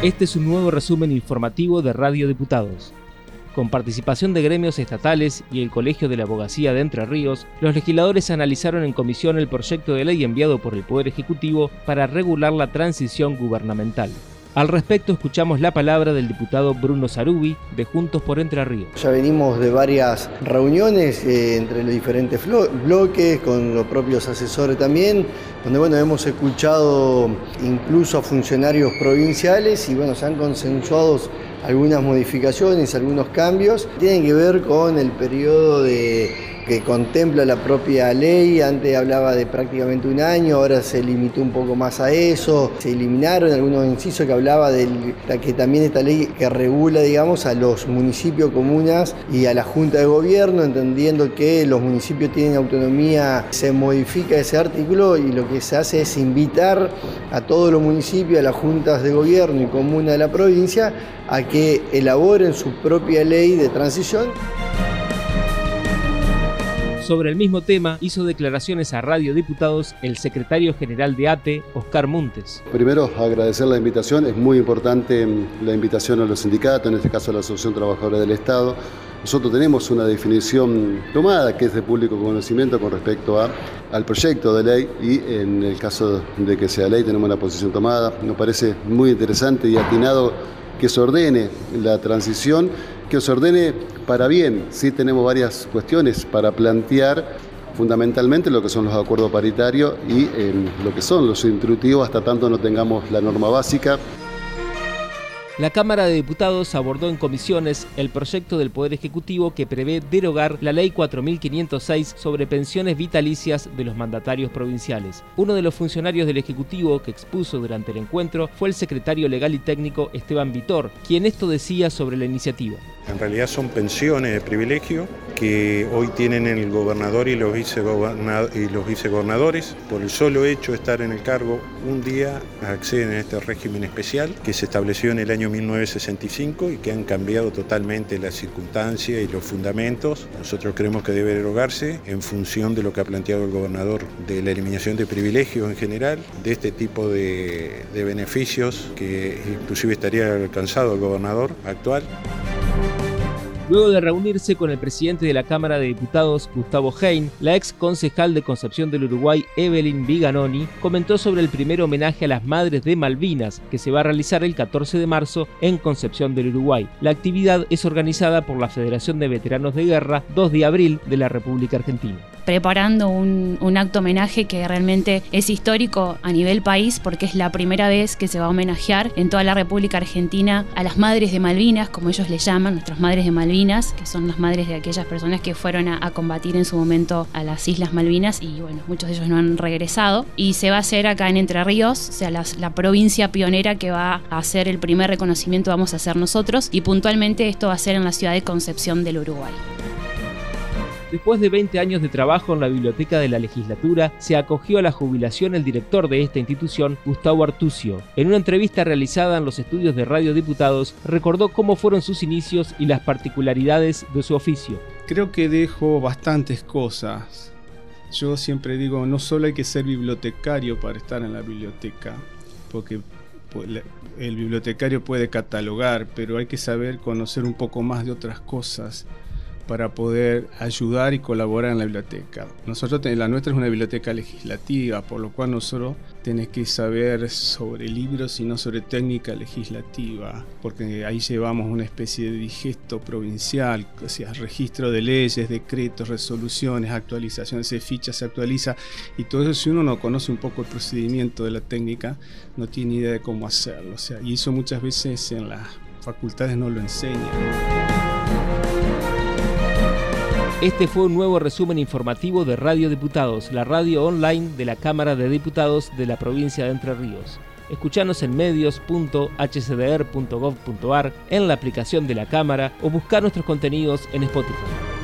Este es un nuevo resumen informativo de Radio Diputados. Con participación de gremios estatales y el Colegio de la Abogacía de Entre Ríos, los legisladores analizaron en comisión el proyecto de ley enviado por el Poder Ejecutivo para regular la transición gubernamental. Al respecto escuchamos la palabra del diputado Bruno Sarubi de Juntos por Entre Ríos. Ya venimos de varias reuniones eh, entre los diferentes bloques, con los propios asesores también, donde bueno, hemos escuchado incluso a funcionarios provinciales y bueno, se han consensuado algunas modificaciones, algunos cambios. Tienen que ver con el periodo de que contempla la propia ley. Antes hablaba de prácticamente un año, ahora se limitó un poco más a eso. Se eliminaron algunos incisos que hablaba de que también esta ley que regula, digamos, a los municipios, comunas y a la Junta de Gobierno, entendiendo que los municipios tienen autonomía, se modifica ese artículo y lo que se hace es invitar a todos los municipios, a las juntas de gobierno y comunas de la provincia, a que elaboren su propia ley de transición. Sobre el mismo tema hizo declaraciones a Radio Diputados el secretario general de ATE, Oscar Montes. Primero, agradecer la invitación. Es muy importante mm, la invitación a los sindicatos, en este caso a la Asociación Trabajadora del Estado. Nosotros tenemos una definición tomada que es de público conocimiento con respecto a, al proyecto de ley y en el caso de que sea ley tenemos una posición tomada. Nos parece muy interesante y atinado que se ordene la transición, que se ordene para bien. Sí tenemos varias cuestiones para plantear, fundamentalmente lo que son los acuerdos paritarios y lo que son los instructivos hasta tanto no tengamos la norma básica. La Cámara de Diputados abordó en comisiones el proyecto del Poder Ejecutivo que prevé derogar la Ley 4506 sobre pensiones vitalicias de los mandatarios provinciales. Uno de los funcionarios del Ejecutivo que expuso durante el encuentro fue el secretario legal y técnico Esteban Vitor, quien esto decía sobre la iniciativa. En realidad son pensiones de privilegio que hoy tienen el gobernador y los, vicegobernadores. Por el solo hecho de estar en el cargo un día acceden a este régimen especial que se estableció en el año 1965 y que han cambiado totalmente las circunstancias y los fundamentos. Nosotros creemos que debe derogarse en función de lo que ha planteado el gobernador, de la eliminación de privilegios en general, de este tipo de, de beneficios que inclusive estaría alcanzado el gobernador actual. Luego de reunirse con el presidente de la Cámara de Diputados, Gustavo Hein, la ex concejal de Concepción del Uruguay, Evelyn Viganoni, comentó sobre el primer homenaje a las madres de Malvinas que se va a realizar el 14 de marzo en Concepción del Uruguay. La actividad es organizada por la Federación de Veteranos de Guerra 2 de abril de la República Argentina preparando un, acto homenaje que realmente es histórico a nivel país porque es la primera vez que se va a homenajear en toda la República Argentina a las madres de Malvinas, como ellos le llaman, nuestras madres de Malvinas, que son las madres de aquellas personas que fueron a, combatir en su momento a las Islas Malvinas y bueno, muchos de ellos no han regresado. Y se va a hacer acá en Entre Ríos, o sea, la, la provincia pionera que va a hacer el primer reconocimiento vamos a hacer nosotros y puntualmente esto va a ser en la ciudad de Concepción del Uruguay. Después de 20 años de trabajo en la biblioteca de la legislatura, se acogió a la jubilación el director de esta institución, Gustavo Artucio. En una entrevista realizada en los estudios de Radio Diputados, recordó cómo fueron sus inicios y las particularidades de su oficio. Creo que dejo bastantes cosas. Yo siempre digo, no solo hay que ser bibliotecario para estar en la biblioteca, porque el bibliotecario puede catalogar, pero hay que saber conocer un poco más de otras cosas para poder ayudar y colaborar en la biblioteca. Nosotros, la nuestra es una biblioteca legislativa, por lo cual nosotros tenemos que saber sobre libros y no sobre técnica legislativa, porque ahí llevamos una especie de digesto provincial, o registro de leyes, decretos, resoluciones, actualizaciones de fichas, se actualiza, y todo eso si uno no conoce un poco el procedimiento de la técnica, no tiene idea de cómo hacerlo. O sea, y eso muchas veces en las facultades no lo enseñan. Este fue un nuevo resumen informativo de Radio Diputados, la radio online de la Cámara de Diputados de la provincia de Entre Ríos. Escuchanos en medios.hcdr.gov.ar, en la aplicación de la Cámara o buscar nuestros contenidos en Spotify.